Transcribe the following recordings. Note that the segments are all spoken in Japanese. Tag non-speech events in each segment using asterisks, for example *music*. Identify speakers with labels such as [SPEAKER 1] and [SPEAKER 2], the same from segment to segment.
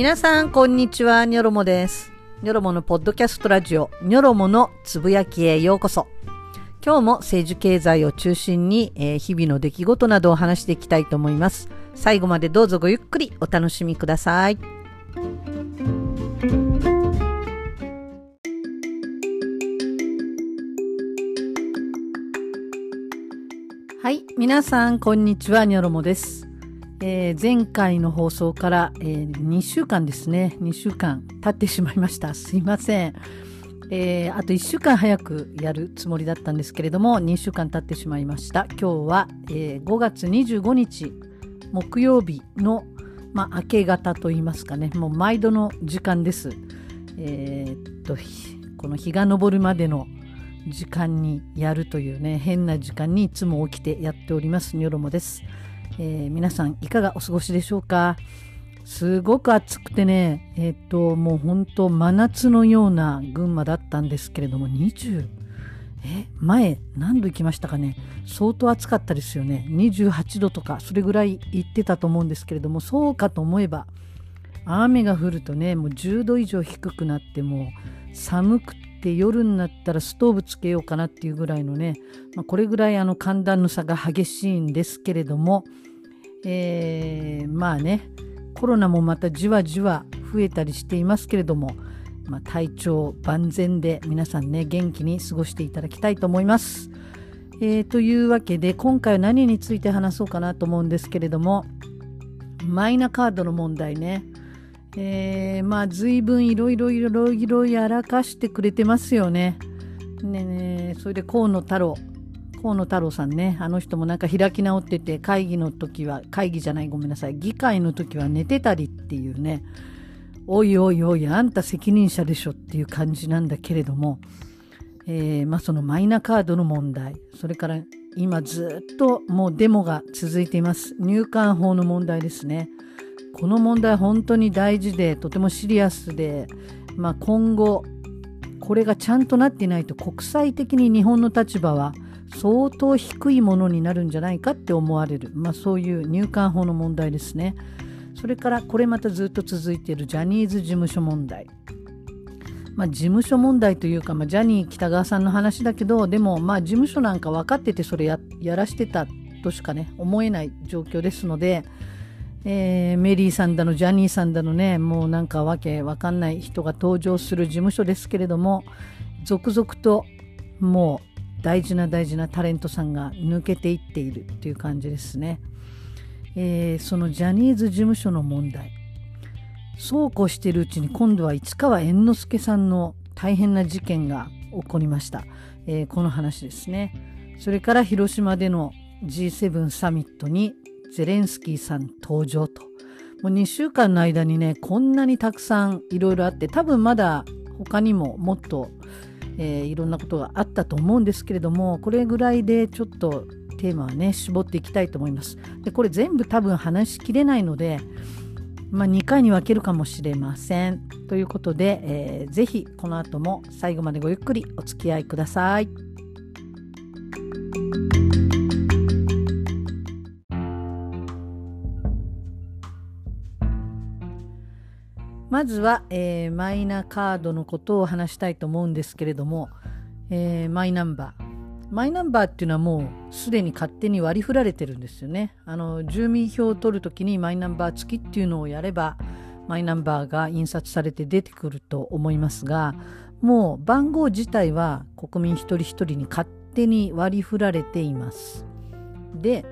[SPEAKER 1] 皆さん、こんにちは。ニョロモです。ニョロモのポッドキャストラジオ、ニョロモのつぶやきへようこそ。今日も政治経済を中心に、えー日々の出来事などを話していきたいと思います。最後までどうぞごゆっくりお楽しみください。はい、皆さん、こんにちは。ニョロモです。えー前回の放送から、え2週間ですね。2週間経ってしまいました。すいません。えーあと1週間早くやるつもりだったんですけれども、2週間経ってしまいました。今日は、えー5月25日木曜日の、まあ、明け方といいますかね、もう毎度の時間です。えーっと、この日が昇るまでの時間にやるというね、変な時間にいつも起きてやっております、ニョロモです。えー皆さんいかがお過ごしでしょうか？すごく暑くてね、えっ、と、もう本当真夏のような群馬だったんですけれども、20、え、前何度行きましたかね？相当暑かったですよね。28度とか、それぐらい行ってたと思うんですけれども、そうかと思えば、雨が降るとね、もう10度以上低くなって、もう寒くて夜になったらストーブつけようかなっていうぐらいのね、まあ、これぐらいあの寒暖の差が激しいんですけれども、えーまあねコロナもまたじわじわ増えたりしていますけれども、まあ、体調万全で皆さんね元気に過ごしていただきたいと思います。えーというわけで今回は何について話そうかなと思うんですけれどもマイナカードの問題ね。えー、まあ随分いろいろいろいろやらかしてくれてますよね。ねねそれで河野太郎。河野太郎さんね。あの人もなんか開き直ってて会議の時は会議じゃないごめんなさい。議会の時は寝てたりっていうね。おいおいおいあんた責任者でしょっていう感じなんだけれども、えーまあ、そのマイナカードの問題。それから今ずっともうデモが続いています。入管法の問題ですね。この問題本当に大事でとてもシリアスで、まあ、今後これがちゃんとなっていないと国際的に日本の立場は相当低いものになるんじゃないかって思われる、まあ、そういう入管法の問題ですね。それからこれまたずっと続いているジャニーズ事務所問題。まあ、事務所問題というか、まあ、ジャニー喜多川さんの話だけどでもまあ事務所なんか分かっててそれややらしてたとしかね思えない状況ですので、えーメリーさんだのジャニーさんだのねもうなんかわけわかんない人が登場する事務所ですけれども続々ともう大事な大事なタレントさんが抜けていっているという感じですね、えーそのジャニーズ事務所の問題。そうこうしているうちに今度は市川猿之助さんの大変な事件が起こりました、えーこの話ですね。それから広島での G7 サミットにゼレンスキーさん登場ともう2週間の間にねこんなにたくさんいろいろあって多分まだ他にももっと、えーいろんなことがあったと思うんですけれどもこれぐらいでちょっとテーマはね絞っていきたいと思いますでこれ全部多分話しきれないのでまあ、2回に分けるかもしれません。ということで、えーぜひこの後も最後までごゆっくりお付き合いください。まずは、えーマイナカードのことを話したいと思うんですけれども、えーマイナンバー。マイナンバーっていうのはもうすでに勝手に割り振られてるんですよね。あの住民票を取るときにマイナンバー付きっていうのをやればマイナンバーが印刷されて出てくると思いますがもう番号自体は国民一人一人に勝手に割り振られています。で、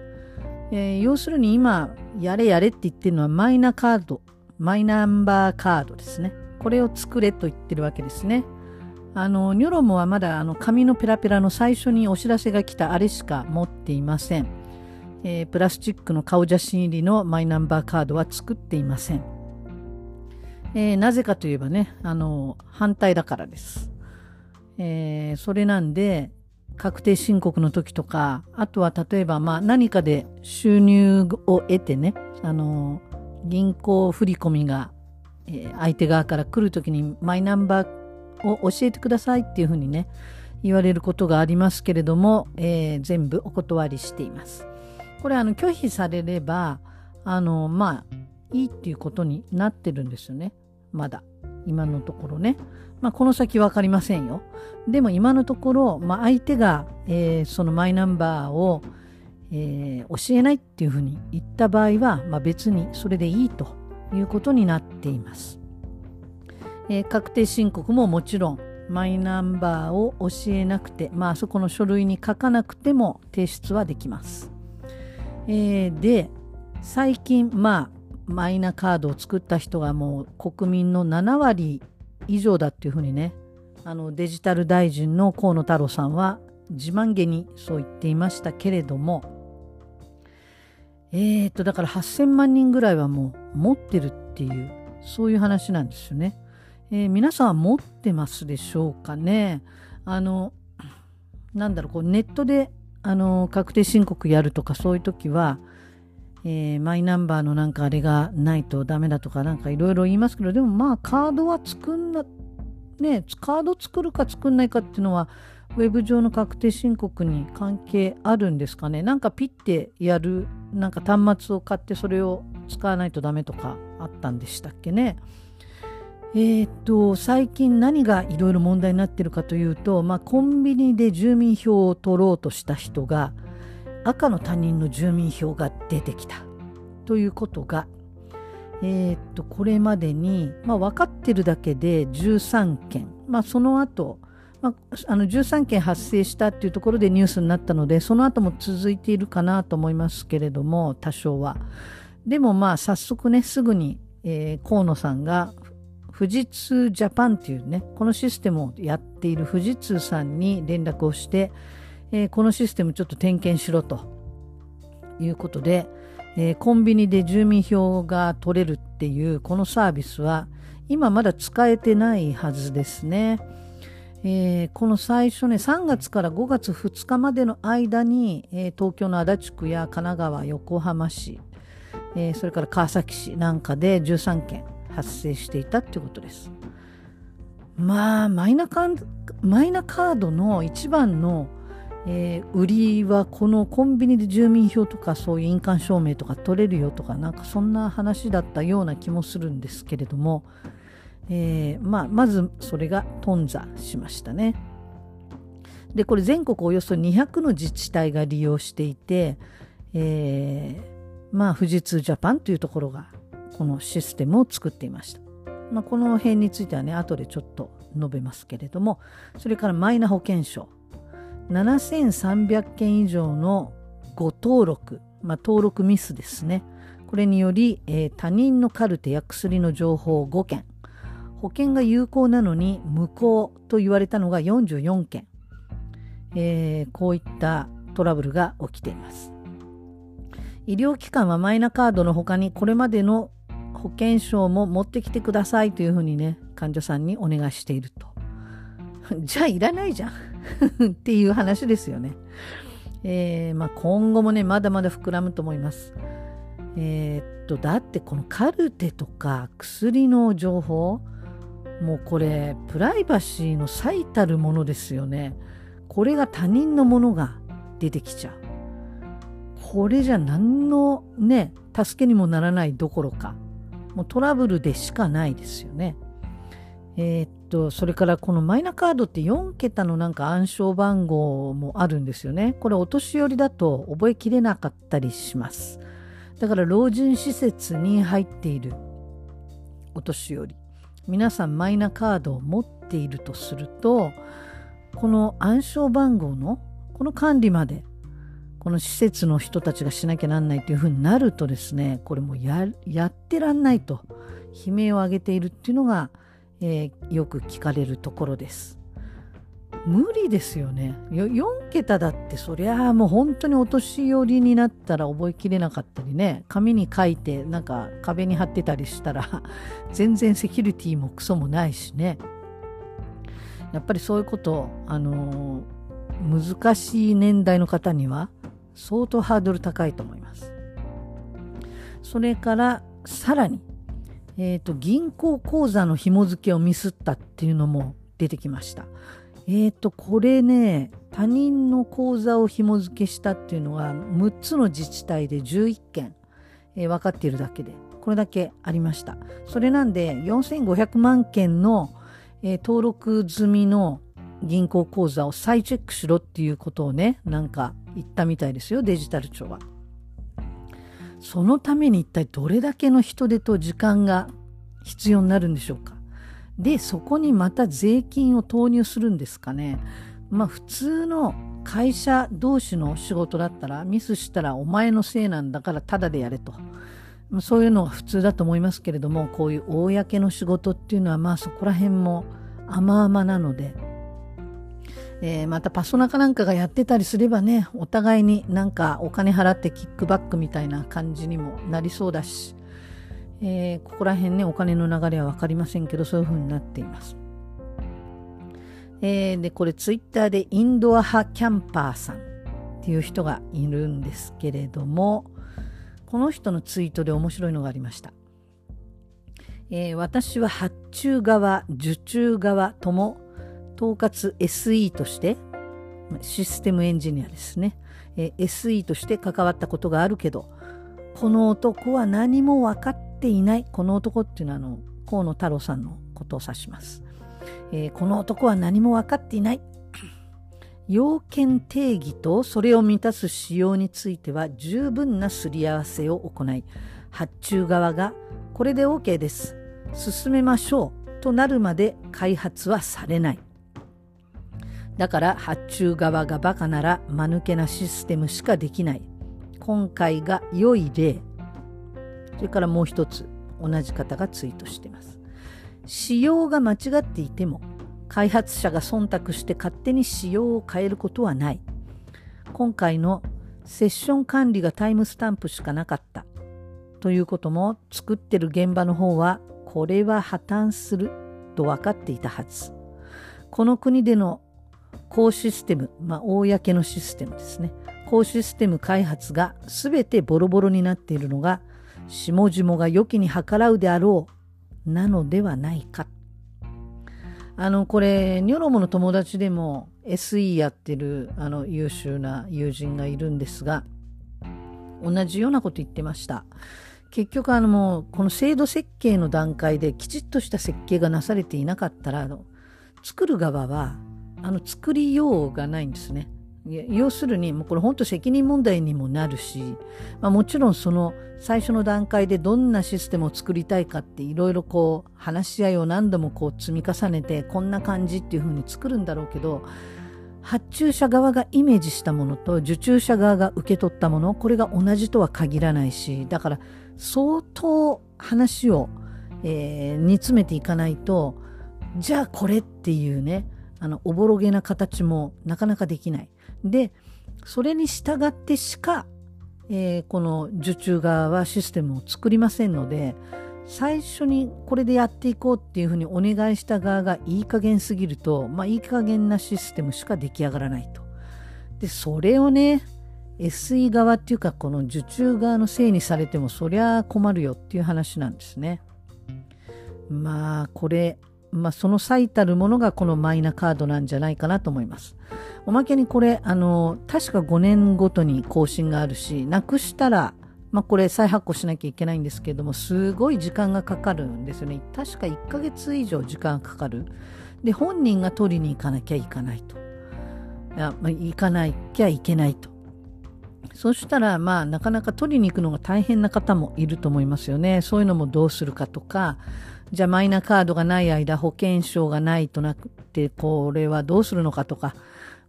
[SPEAKER 1] えー要するに今やれやれって言ってるのはマイナカードマイナンバーカードですね。これを作れと言ってるわけですね。あのニョロモはまだあの紙のペラペラの最初にお知らせが来たあれしか持っていません、えープラスチックの顔写真入りのマイナンバーカードは作っていません、えーなぜかといえばねあの反対だからです、えーそれなんで確定申告の時とかあとは例えばまあ何かで収入を得てねあの銀行振込が、えー相手側から来る時にマイナンバーを教えてくださいっていうふうにね言われることがありますけれども、えー全部お断りしています。これあの拒否されればあのまあいいっていうことになってるんですよね。まだ。今のところね、まあ、この先分かりませんよ。でも今のところ、まあ、相手が、えー、そのマイナンバーを、えー、教えないっていうふうに言った場合は、まあ、別にそれでいいということになっています、えー、確定申告ももちろんマイナンバーを教えなくて、まあそこの書類に書かなくても提出はできます。えー、で、最近、まあ、マイナカードを作った人がもう国民の7割以上だっていうふうにね、あのデジタル大臣の河野太郎さんは自慢げにそう言っていましたけれども、えーと、だから8000万人ぐらいはもう持ってるっていう、そういう話なんですよね。えー、皆さんは持ってますでしょうかね？あの、なんだろう、こうネットであの確定申告やるとかそういう時は、えー、マイナンバーのなんかあれがないとダメだとかなんかいろいろ言いますけどでもまあカードは作んなねカード作るか作んないかっていうのはウェブ上の確定申告に関係あるんですかね？なんかピッてやるなんか端末を買ってそれを使わないとダメとかあったんでしたっけね？えー、っと最近何がいろいろ問題になってるかというと、まあ、コンビニで住民票を取ろうとした人が赤の他人の住民票が出てきたということが、えー、っとこれまでに、まあ、分かってるだけで13件、まあ、その後、まあ、あの13件発生したっていうところでニュースになったのでその後も続いているかなと思いますけれども多少は。でもまあ早速ねすぐに、えー、河野さんが富士通ジャパンっていうね、このシステムをやっている富士通さんに連絡をして、えー、このシステムちょっと点検しろということで、えー、コンビニで住民票が取れるっていうこのサービスは今まだ使えてないはずですね。えー、この最初ね3月から5月2日までの間に、えー、東京の足立区や神奈川横浜市、えー、それから川崎市なんかで13件発生していたっていうことです。まあマイナカーマイナカードの一番の、え、売りはこのコンビニで住民票とかそういう印鑑証明とか取れるよとかなんかそんな話だったような気もするんですけれども、えー、まあ、まずそれが頓挫しましたね。でこれ全国およそ200の自治体が利用していて、えー、まあ富士通ジャパンというところがこのシステムを作っていました。まあ、この辺についてはね後でちょっと述べますけれどもそれからマイナ保険証7300件以上の誤登録、まあ、登録ミスですねこれにより、えー、他人のカルテや薬の情報5件保険が有効なのに無効と言われたのが44件、えー、こういったトラブルが起きています。医療機関はマイナカードの他にこれまでの保険証も持ってきてくださいというふうにね患者さんにお願いしていると。*laughs* じゃあいらないじゃん。*laughs* っていう話ですよね、えー、まあ、今後もねまだまだ膨らむと思います。えー、っとだってこのカルテとか薬の情報もうこれプライバシーの最たるものですよねこれが他人のものが出てきちゃうこれじゃ何のね助けにもならないどころかもうトラブルでしかないですよね。えー、っと、それからこのマイナカードって4桁のなんか暗証番号もあるんですよね。これお年寄りだと覚えきれなかったりします。だから老人施設に入っているお年寄り、皆さんマイナカードを持っているとすると、この暗証番号のこの管理までこの施設の人たちがしなきゃなんないというふうになるとですねこれもややってらんないと悲鳴を上げているっていうのが、えー、よく聞かれるところです。無理ですよね。4桁だってそりゃあもう本当にお年寄りになったら覚えきれなかったりね紙に書いてなんか壁に貼ってたりしたら *laughs* 全然セキュリティもクソもないしねやっぱりそういうことあのー、難しい年代の方には相当ハードル高いと思います。それからさらに、えーと、銀行口座の紐付けをミスったっていうのも出てきました。えっ、ー、とこれね他人の口座を紐付けしたっていうのは6つの自治体で11件、えー、分かっているだけでこれだけありました。それなんで4500万件の、えー、登録済みの銀行口座を再チェックしろっていうことをねなんか言ったみたいですよデジタル庁は。そのために一体どれだけの人手と時間が必要になるんでしょうか。でそこにまた税金を投入するんですかね。まあ普通の会社同士の仕事だったらミスしたらお前のせいなんだからタダでやれと。そういうのが普通だと思いますけれどもこういう公の仕事っていうのはまあそこら辺も甘々なので、えー、またパソナカなんかがやってたりすればねお互いになんかお金払ってキックバックみたいな感じにもなりそうだし、えー、ここら辺ねお金の流れは分かりませんけどそういう風になっています。えー、で、これツイッターでインドア派キャンパーさんっていう人がいるんですけれども、この人のツイートで面白いのがありました。えー、私は発注側、受注側とも統括 SE として、システムエンジニアですね、えー、SE として関わったことがあるけど、この男は何も分かってていない。この男っていうのはあの河野太郎さんのことを指します。えー、この男は何も分かっていない。要件定義とそれを満たす仕様については十分なすり合わせを行い、発注側がこれで OK です。進めましょうとなるまで開発はされない。だから発注側がバカなら間抜けなシステムしかできない。今回が良い例。それからもう一つ同じ方がツイートしています。仕様が間違っていても開発者が忖度して勝手に仕様を変えることはない。今回のセッション管理がタイムスタンプしかなかった。ということも作ってる現場の方はこれは破綻すると分かっていたはず。この国での高システム、まあ、公のシステムですね。高システム開発が全てボロボロになっているのが下々が良きに計らうであろうなのではないか。あの、これ、ニョロモの友達でも SE やってるあの優秀な友人がいるんですが、同じようなこと言ってました。結局あのもうこの制度設計の段階できちっとした設計がなされていなかったらあの作る側はあの作りようがないんですね。要するにもうこれ本当責任問題にもなるし、まあ、もちろんその最初の段階でどんなシステムを作りたいかっていろいろこう話し合いを何度もこう積み重ねてこんな感じっていうふうに作るんだろうけど発注者側がイメージしたものと受注者側が受け取ったものこれが同じとは限らないしだから相当話を、えー、煮詰めていかないとじゃあこれっていうねあのおぼろげな形もなかなかできない。でそれに従ってしか、えー、この受注側はシステムを作りませんので最初にこれでやっていこうっていうふうにお願いした側がいい加減すぎると、まあ、いい加減なシステムしか出来上がらないと。でそれをね SE 側っていうかこの受注側のせいにされてもそりゃ困るよっていう話なんですね。まあこれまあ、その最たるものがこのマイナカードなんじゃないかなと思います。おまけにこれ、あの、確か5年ごとに更新があるし、なくしたら、まあ、これ再発行しなきゃいけないんですけれども、すごい時間がかかるんですよね。確か1ヶ月以上時間がかかる。で、本人が取りに行かなきゃいけないと。いや、まあ、行かなきゃいけないと。そしたら、まあ、なかなか取りに行くのが大変な方もいると思いますよね。そういうのもどうするかとか、じゃあマイナカードがない間保険証がないとなくてこれはどうするのかとか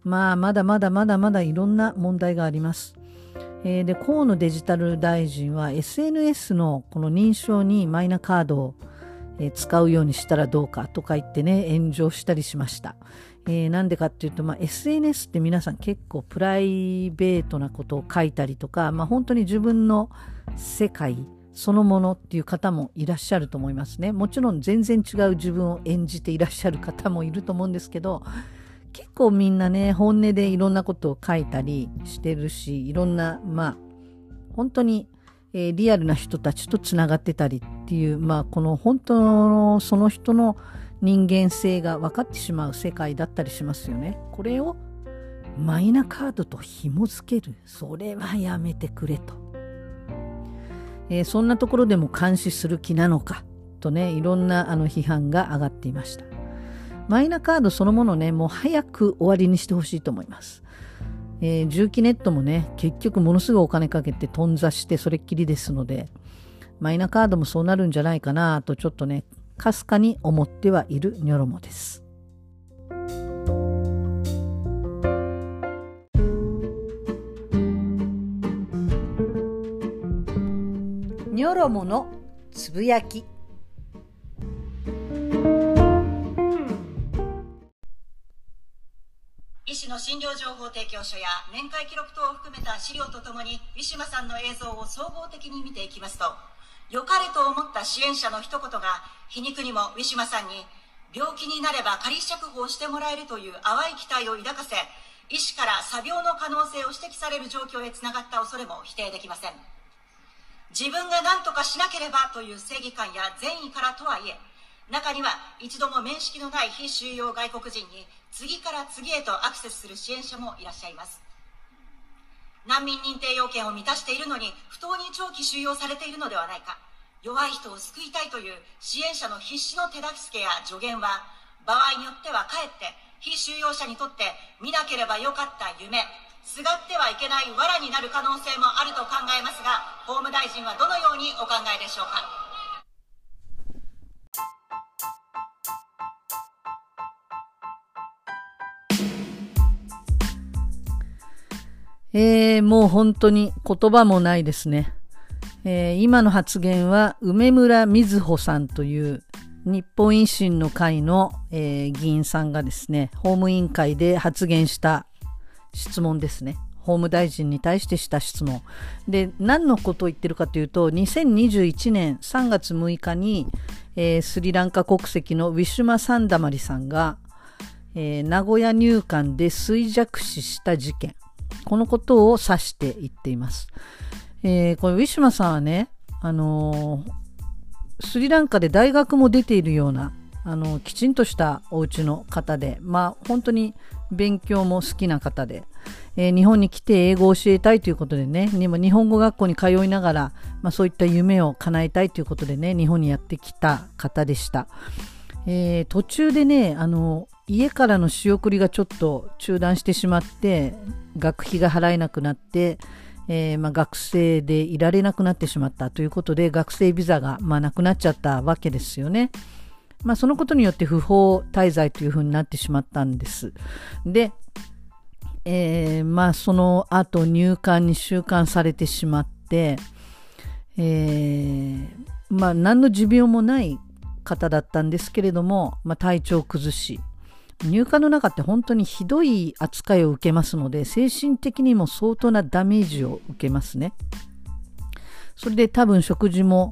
[SPEAKER 1] まあまだまだまだまだいろんな問題があります。えー、で河野デジタル大臣は SNS のこの認証にマイナカードを、え使うようにしたらどうかとか言ってね炎上したりしました。えー、なんでかっていうと、まあ、SNS って皆さん結構プライベートなことを書いたりとか、まあ、本当に自分の世界そのものっていう方もいらっしゃると思いますね。もちろん全然違う自分を演じていらっしゃる方もいると思うんですけど、結構みんなね、本音でいろんなことを書いたりしてるし、いろんな、まあ、本当に、えー、リアルな人たちとつながってたりっていう、まあ、この本当のその人の人間性が分かってしまう世界だったりしますよね。これをマイナカードと紐付ける。それはやめてくれと。えー、そんなところでも監視する気なのか？とねいろんなあの批判が上がっていました。マイナカードそのものねもう早く終わりにしてほしいと思います。えー、重機ネットもね結局ものすごいお金かけて頓挫してそれっきりですのでマイナカードもそうなるんじゃないかなとちょっとねかすかに思ってはいるニョロモです。ニョロモのつぶやき。
[SPEAKER 2] 医師の診療情報提供書や面会記録等を含めた資料とともにウィシュマさんの映像を総合的に見ていきますと良かれと思った支援者の一言が皮肉にもウィシュマさんに病気になれば仮釈放してもらえるという淡い期待を抱かせ医師から作病の可能性を指摘される状況へつながった恐れも否定できません。自分が何とかしなければという正義感や善意からとはいえ中には一度も面識のない非収容外国人に次から次へとアクセスする支援者もいらっしゃいます。難民認定要件を満たしているのに不当に長期収容されているのではないか。弱い人を救いたいという支援者の必死の手助けや助言は場合によってはかえって非収容者にとって見なければよかった夢すがってはいけない藁になる可能性もあると考えますが法務大臣はどのようにお考えでしょうか？
[SPEAKER 1] えー、もう本当に言葉もないですね。えー、今の発言は梅村瑞穂さんという日本維新の会の、えー、議員さんがですね、法務委員会で発言した質問ですね。法務大臣に対してした質問。で、何のことを言ってるかというと、2021年3月6日に、えー、スリランカ国籍のウィシュマ・サンダマリさんが、えー、名古屋入管で衰弱死した事件。このことを指して言っています。えー、これウィシュマさんはね、あの、スリランカで大学も出ているような、あの、きちんとしたお家の方で、まあ本当に勉強も好きな方で、えー、日本に来て英語を教えたいということでね、今日本語学校に通いながら、まあ、そういった夢を叶えたいということでね、日本にやってきた方でした。えー、途中でね、あの家からの仕送りがちょっと中断してしまって学費が払えなくなって、えー、まあ、学生でいられなくなってしまったということで学生ビザが、まあ、なくなっちゃったわけですよね。まあ、そのことによって不法滞在というふうになってしまったんです。で、えー、まあその後入管に収監されてしまって、えー、まあ何の持病もない方だったんですけれども、まあ、体調を崩し、入管の中って本当にひどい扱いを受けますので精神的にも相当なダメージを受けますねそれで多分食事も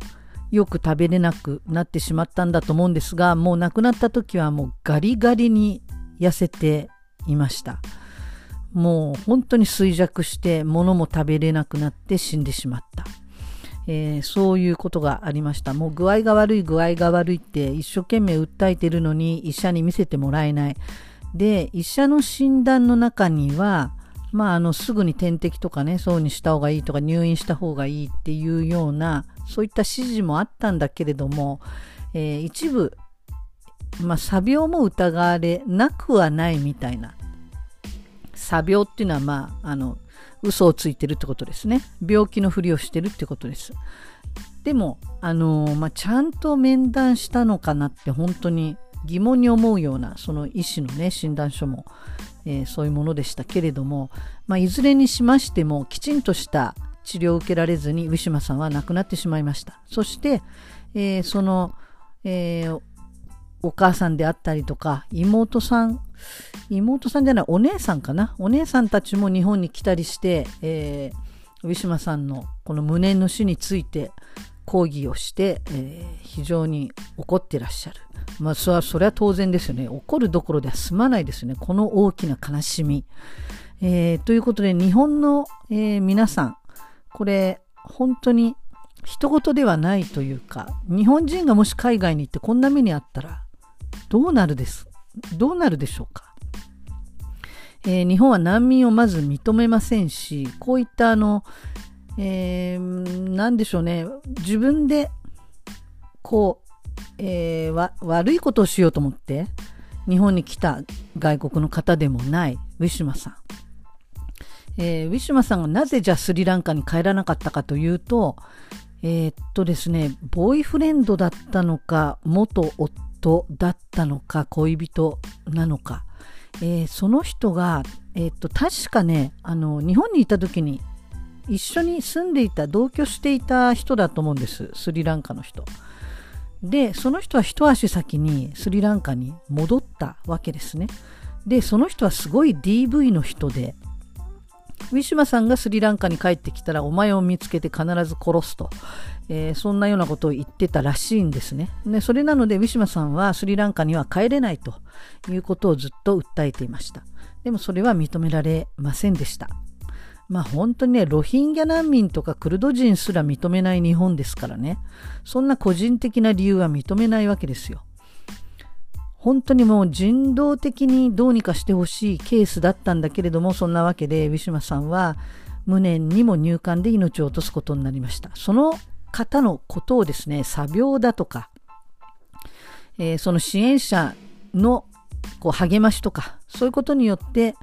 [SPEAKER 1] よく食べれなくなってしまったんだと思うんですがもう亡くなった時はもうガリガリに痩せていましたもう本当に衰弱して物も食べれなくなって死んでしまったえー、そういうことがありました。もう具合が悪い具合が悪いって一生懸命訴えてるのに医者に見せてもらえない。で、医者の診断の中には、まあ、あの、すぐに点滴とかね、そうにした方がいいとか入院した方がいいっていうような、そういった指示もあったんだけれども、えー、一部、まあ、作病も疑われなくはないみたいな。作病っていうのは、まあ、あの、嘘をついてるってことですね。病気のふりをしてるってことです。でも、あのまあ、ちゃんと面談したのかなって本当に疑問に思うようなその医師のね診断書も、えー、そういうものでしたけれども、まあ、いずれにしましてもきちんとした治療を受けられずにウィシュマさんは亡くなってしまいましたそして、えー、その、えー、お母さんであったりとか妹さん妹さんじゃないお姉さんかな？お姉さんたちも日本に来たりして、えー、ウィシュマさんのこの無念の死について抗議をして、えー、非常に怒ってらっしゃる。まあそれはそれは当然ですよね。怒るどころでは済まないですよね。この大きな悲しみ。えー、ということで日本の、えー、皆さんこれ本当に人事ではないというか日本人がもし海外に行ってこんな目にあったらどうなるです？どうなるでしょうか、えー、日本は難民をまず認めませんしこういったあの、えー、なんでしょうね、自分で、こう、えー、わ、悪いことをしようと思って、日本に来た外国の方でもないウィシュマさん。えー、ウィシュマさんがなぜじゃスリランカに帰らなかったかというと、えー、っとですね、ボーイフレンドだったのか、元夫だったのか、恋人なのか、えー、その人が、え、っと、確かね、あの、日本にいた時に一緒に住んでいた、同居していた人だと思うんです、スリランカの人。で、その人は一足先にスリランカに戻ったわけですね。で、その人はすごい DV の人で、ウィシュマさんがスリランカに帰ってきたらお前を見つけて必ず殺すと、えー、そんなようなことを言ってたらしいんですね。でそれなのでウィシュマさんはスリランカには帰れないということをずっと訴えていました。でもそれは認められませんでした。まあ本当にね、ロヒンギャ難民とかクルド人すら認めない日本ですからね、そんな個人的な理由は認めないわけですよ。本当にもう人道的にどうにかしてほしいケースだったんだけれども、そんなわけで、ウィシュマさんは無念にも入管で命を落とすことになりました。その方のことをですね、作病だとか、えー、その支援者のこう励ましとか、そういうことによって、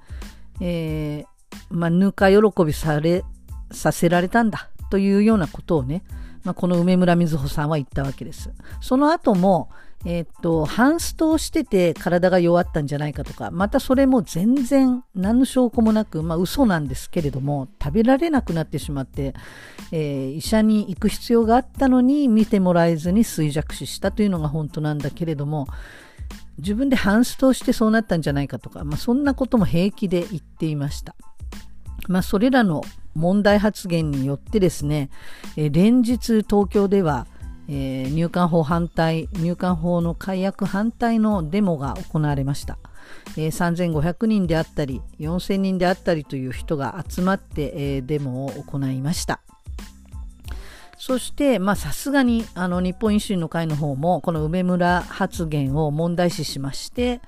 [SPEAKER 1] えー、まあ、ぬか喜びされ、させられたんだというようなことをね、まあ、この梅村瑞穂さんは言ったわけです。その後も、え、っと、ハンストをしてて体が弱ったんじゃないかとか、またそれも全然何の証拠もなく、まあ嘘なんですけれども、食べられなくなってしまって、えー、医者に行く必要があったのに見てもらえずに衰弱死したというのが本当なんだけれども、自分でハンストをしてそうなったんじゃないかとか、まあそんなことも平気で言っていました。まあそれらの問題発言によってですね、えー、連日東京ではえー、入管法反対、入管法の解約反対のデモが行われました。えー、3500人であったり、4000人であったりという人が集まって、えー、デモを行いました。そして、まあ、さすがに、あの、日本維新の会の方も、この梅村発言を問題視しまして、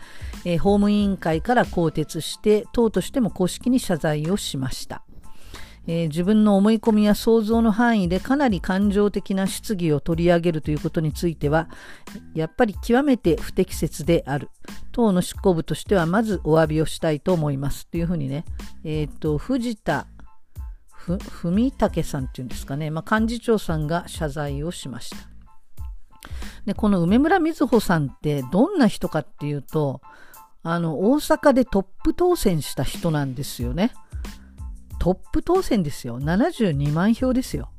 [SPEAKER 1] えー、法務委員会から更迭して、党としても公式に謝罪をしました。えー、自分の思い込みや想像の範囲でかなり感情的な質疑を取り上げるということについては、やっぱり極めて不適切である。党の執行部としては、まずお詫びをしたいと思います。というふうにね、えっ、ー、と、藤田文武さんっていうんですかね、まあ、幹事長さんが謝罪をしました。で、この梅村瑞穂さんってどんな人かっていうと、あの、大阪でトップ当選した人なんですよね。トップ当選ですよ。72万票ですよ。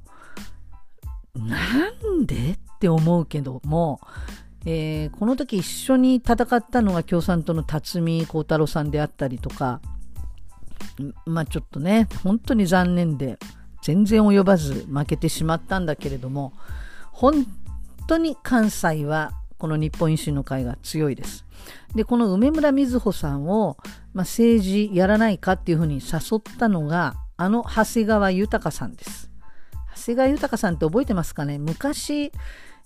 [SPEAKER 1] なんで？って思うけども、えー、この時一緒に戦ったのが共産党の辰巳幸太郎さんであったりとか、まあちょっとね、本当に残念で、全然及ばず負けてしまったんだけれども、本当に関西はこの日本維新の会が強いです。で、この梅村瑞穂さんを、まあ、政治やらないかっていうふうに誘ったのが、あの長谷川豊さんです。長谷川豊さんって覚えてますかね？昔、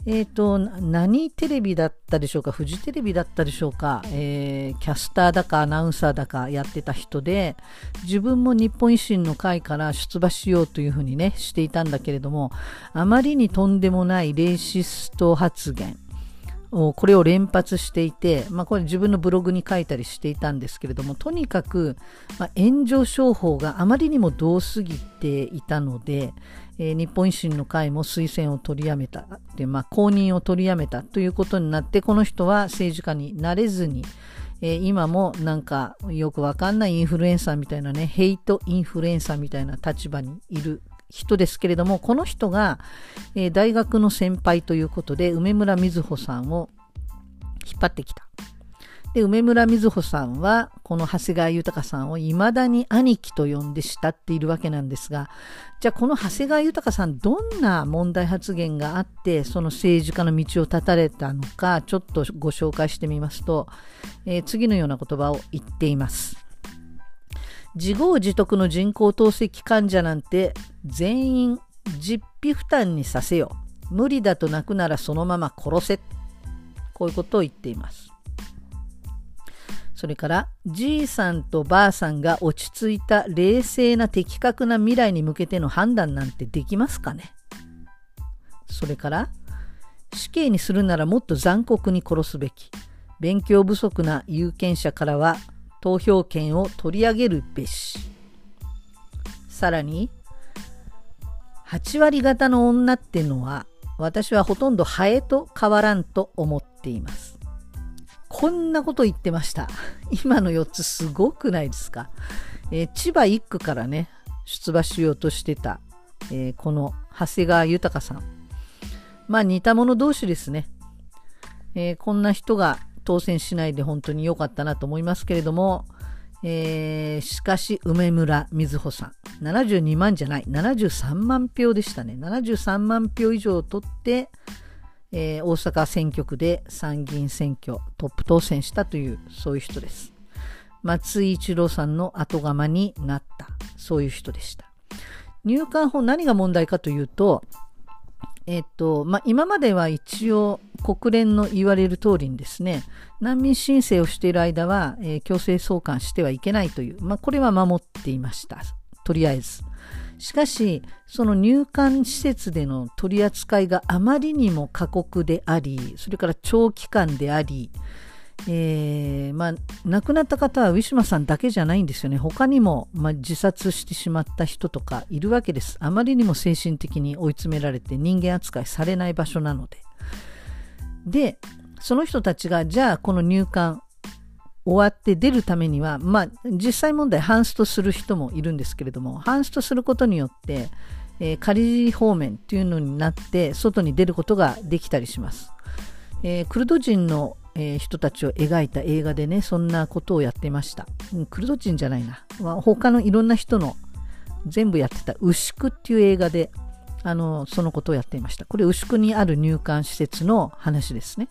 [SPEAKER 1] えっ、ー、と、何テレビだったでしょうか？フジテレビだったでしょうか、えー、キャスターだかアナウンサーだかやってた人で、自分も日本維新の会から出馬しようというふうにね、していたんだけれども、あまりにとんでもないレイシスト発言、これを連発していて、まあ、これ自分のブログに書いたりしていたんですけれどもとにかく、まあ、炎上商法があまりにも遠すぎていたので、えー、日本維新の会も推薦を取りやめた。で、まあ、公認を取りやめたということになってこの人は政治家になれずに、えー、今もなんかよくわかんないインフルエンサーみたいなねヘイトインフルエンサーみたいな立場にいる人ですけれども、この人が、えー、大学の先輩ということで、梅村瑞穂さんを引っ張ってきた。で、梅村瑞穂さんは、この長谷川豊さんを未だに兄貴と呼んで慕っているわけなんですが、じゃあこの長谷川豊さん、どんな問題発言があって、その政治家の道を断たれたのか、ちょっとご紹介してみますと、えー、次のような言葉を言っています。自業自得の人工透析患者なんて全員実費負担にさせよ。無理だと泣くならそのまま殺せ。こういうことを言っています。それからじいさんとばあさんが落ち着いた冷静な的確な未来に向けての判断なんてできますかねそれから死刑にするならもっと残酷に殺すべき勉強不足な有権者からは投票権を取り上げるべし。さらに8割方の女ってのは私はほとんどハエと変わらんと思っています。こんなこと言ってました。*laughs* 今の4つすごくないですか、えー、千葉1区からね出馬しようとしてた、えー、この長谷川豊さん。まあ似た者同士ですね、えー、こんな人が当選しないで本当に良かったなと思いますけれども、えー、しかし梅村瑞穂さん。72万じゃない。73万票でしたね。73万票以上取って、えー、大阪選挙区で参議院選挙トップ当選したというそういう人です。松井一郎さんの後釜になった。そういう人でした。入管法何が問題かというとえっとまあ、今までは一応国連の言われる通りにですね難民申請をしている間は、えー、強制送還してはいけないという、まあ、これは守っていました。とりあえず。しかしその入管施設での取り扱いがあまりにも過酷でありそれから長期間でありえー、まあ、亡くなった方はウィシュマさんだけじゃないんですよね。他にも、まあ、自殺してしまった人とかいるわけです。あまりにも精神的に追い詰められて人間扱いされない場所なので。で、その人たちが、じゃあこの入管終わって出るためには、まあ、実際問題ハンストする人もいるんですけれども、ハンストすることによって、えー、仮方面っていうのになって外に出ることができたりします。えー、クルド人のえー、人たちを描いた映画でねそんなことをやってました、うん、クルド人じゃないな、まあ、他のいろんな人の全部やってた牛久っていう映画であのそのことをやっていました。これ牛久にある入管施設の話ですね、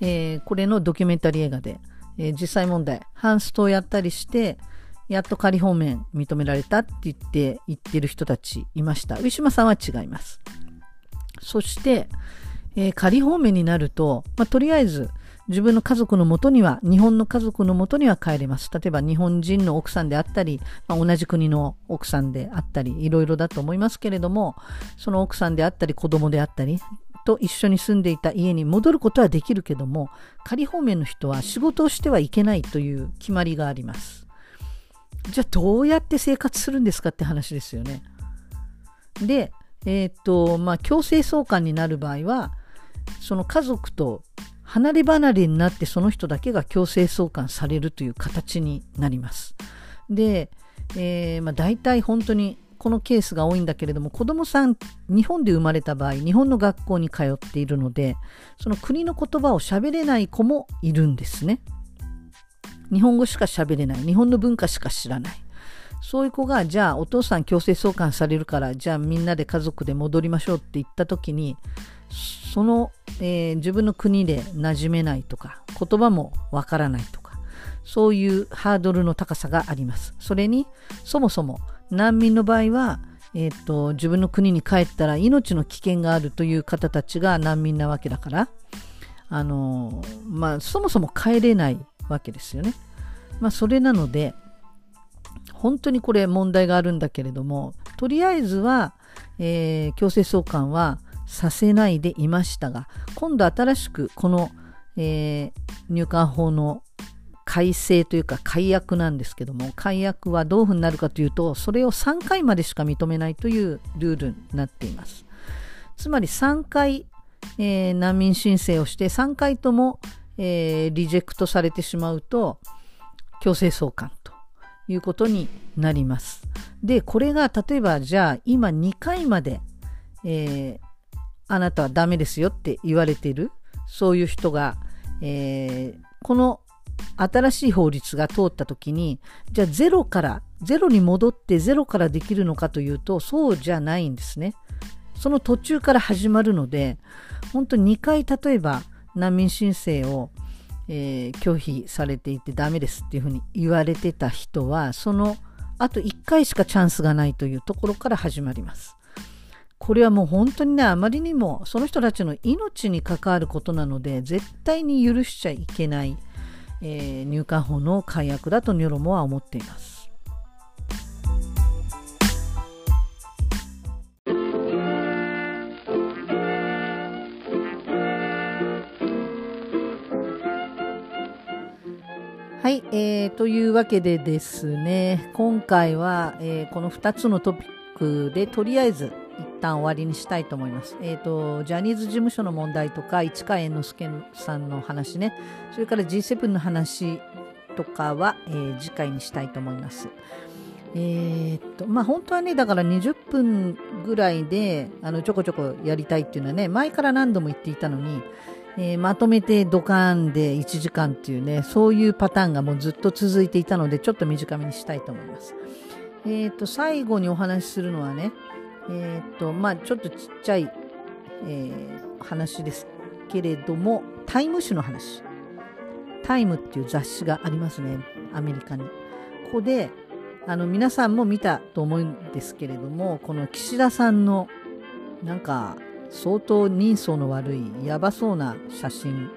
[SPEAKER 1] えー、これのドキュメンタリー映画で、えー、実際問題。ハンストをやったりしてやっと仮放免認められたって言って言ってる人たちいました。ウィシュマさんは違います。そしてえー、仮放免になると、まあ、とりあえず自分の家族のもとには、日本の家族のもとには帰れます。例えば日本人の奥さんであったり、まあ、同じ国の奥さんであったり、いろいろだと思いますけれども、その奥さんであったり、子供であったり、と一緒に住んでいた家に戻ることはできるけども、仮放免の人は仕事をしてはいけないという決まりがあります。じゃあどうやって生活するんですかって話ですよね。で、えっ、と、まあ、強制送還になる場合は、その家族と離れ離れになってその人だけが強制送還されるという形になります。で、えーまあ、大体本当にこのケースが多いんだけれども子どもさん日本で生まれた場合日本の学校に通っているのでその国の言葉を喋れない子もいるんですね。日本語しか喋れない日本の文化しか知らないそういう子がじゃあお父さん強制送還されるからじゃあみんなで家族で戻りましょうって言った時にその、えー、自分の国で馴染めないとか言葉もわからないとかそういうハードルの高さがありますそれにそもそも難民の場合は、えーと、自分の国に帰ったら命の危険があるという方たちが難民なわけだからあのまあそもそも帰れないわけですよね。まあそれなので本当にこれ問題があるんだけれどもとりあえずは、えー、強制送還はさせないでいましたが今度新しくこの、えー、入管法の改正というか解約なんですけども解約はどういうふうになるかというとそれを3回までしか認めないというルールになっています。つまり3回、えー、難民申請をして3回とも、えー、リジェクトされてしまうと強制送還ということになります。でこれが例えばじゃあ今2回まで、えー、あなたはダメですよって言われているそういう人が、えー、この新しい法律が通った時にじゃあゼロからゼロに戻ってゼロからできるのかというとそうじゃないんですね。その途中から始まるので本当に2回例えば難民申請を、えー、拒否されていてダメですっていうふうに言われてた人はそのあと1回しかチャンスがないというところから始まります。これはもう本当にね、あまりにもその人たちの命に関わることなので、絶対に許しちゃいけない、えー、入管法の解約だとニョロモは思っています。はい、えー、というわけでですね、今回は、えー、この2つのトピックでとりあえず旦終わりにしたいと思います。えっ、ー、と、ジャニーズ事務所の問題とか、市川猿之助さんの話ね、それから G7 の話とかは、えー、次回にしたいと思います。えー、っと、まあ、本当はね、だから20分ぐらいで、あの、ちょこちょこやりたいっていうのはね、前から何度も言っていたのに、えー、まとめてドカーンで1時間っていうね、そういうパターンがもうずっと続いていたので、ちょっと短めにしたいと思います。えっ、と、最後にお話しするのはね、えっ、ー、と、まあちょっとちっちゃい、えー、話ですけれども、タイム誌の話。タイムっていう雑誌がありますね、アメリカに。ここで、あの、皆さんも見たと思うんですけれども、この岸田さんの、なんか、相当人相の悪いやばそうな写真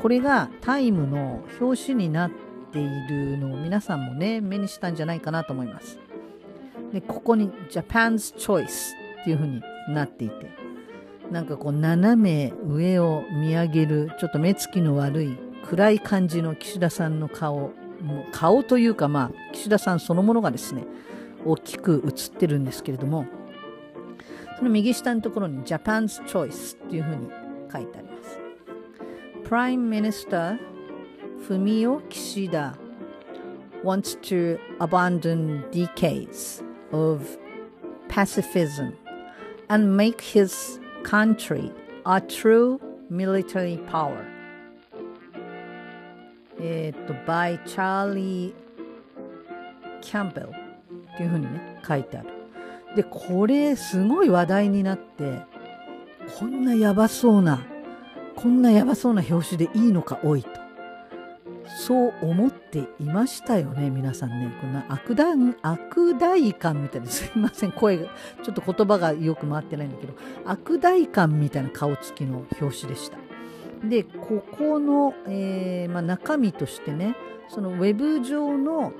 [SPEAKER 1] これがタイムの表紙になっているのを皆さんもね目にしたんじゃないかなと思いますでここに Japan's Choice っていう風になっていてなんかこう斜め上を見上げるちょっと目つきの悪い暗い感じの岸田さんの顔顔というかまあ岸田さんそのものがですね大きく映ってるんですけれどもその右下のところに Japan's Choice っていうふうに書いてあります。Prime Minister Fumio Kishida wants to abandon decades of pacifism and make his country a true military power. えっと、by Charlie Campbell っていうふうにね、書いてある。で、これすごい話題になって、こんなやばそうな、こんなやばそうな表紙でいいのか、おいと。そう思っていましたよね、皆さんね。こんな悪大、悪大感みたいな、すいません、声が、ちょっと言葉がよく回ってないんだけど、悪大感みたいな顔つきの表紙でした。で、ここの、えーまあ、中身としてね、そのウェブ上の、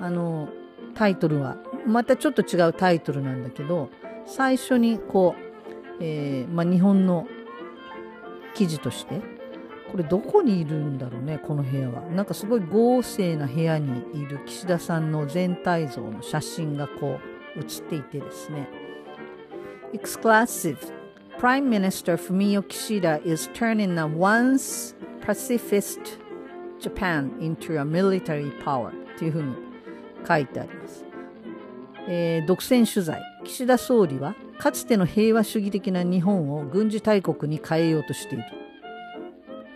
[SPEAKER 1] あの、タイトルはまたちょっと違うタイトルなんだけど最初にこう、えー、まあ、日本の記事としてこれどこにいるんだろうねこの部屋はなんかすごい豪勢な部屋にいる岸田さんの全体像の写真がこう写っていてですね Exclusive Prime Minister Fumio Kishida is turning a once pacifist Japan into a military power っていうふうに書いてあります。えー、独占取材。岸田総理は、かつての平和主義的な日本を軍事大国に変えようとしている。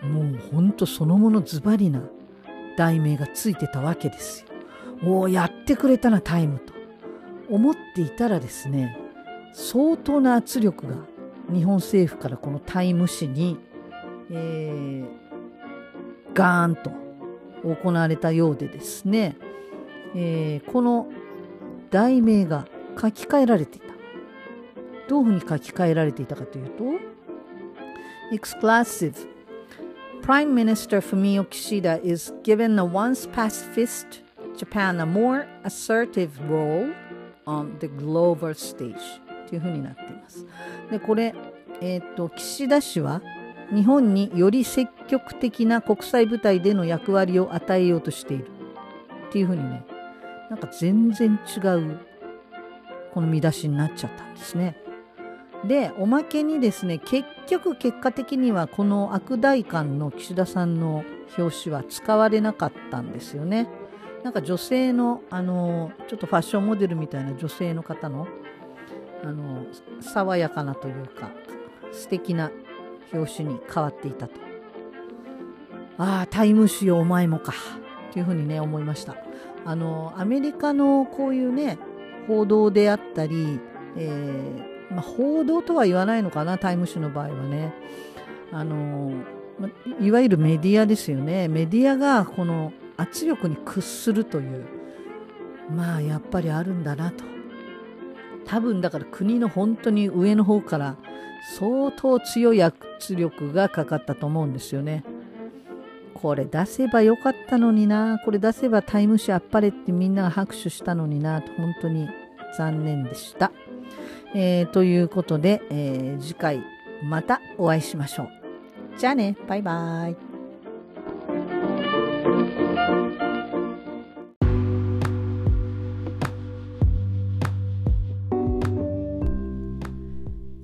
[SPEAKER 1] もうほんとそのものズバリな題名がついてたわけですよ。おお、やってくれたな、タイムと。思っていたらですね、相当な圧力が日本政府からこのタイム誌に、えー、ガーンと行われたようでですね、えー、この題名が書き換えられていた。どういうふうに書き換えられていたかというと、Exclusive Prime Minister Fumio Kishida is given a once pacifist Japan a more assertive role on the global stage というふうになっています。で、これ、えっ、ー、と、岸田氏は日本により積極的な国際舞台での役割を与えようとしているっていうふうにね、なんか全然違うこの見出しになっちゃったんですね。でおまけにですね結局結果的にはこの悪大官の岸田さんの表紙は使われなかったんですよね。なんか女性のあのちょっとファッションモデルみたいな女性の方のあの爽やかなというか素敵な表紙に変わっていたと。ああタイム誌よお前もかというふうにね思いました。あのアメリカのこういうね報道であったり、えー、まあ、報道とは言わないのかなタイム誌の場合はねあのいわゆるメディアですよねメディアがこの圧力に屈するというまあやっぱりあるんだなと多分だから国の本当に上の方から相当強い圧力がかかったと思うんですよね。これ出せばよかったのにな。これ出せばタイム誌あっぱれってみんなが拍手したのにな。本当に残念でした。えー、ということで、えー、次回またお会いしましょう。じゃあね、バイバイ。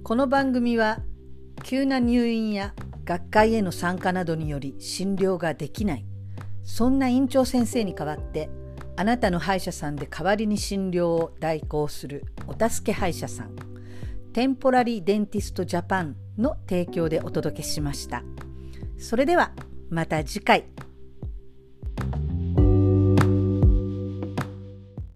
[SPEAKER 1] この番組は急な入院や学会への参加などにより診療ができないそんな院長先生に代わってあなたの歯医者さんで代わりに診療を代行するお助け歯医者さんテンポラリーデンティストジャパンの提供でお届けしました。それではまた次回。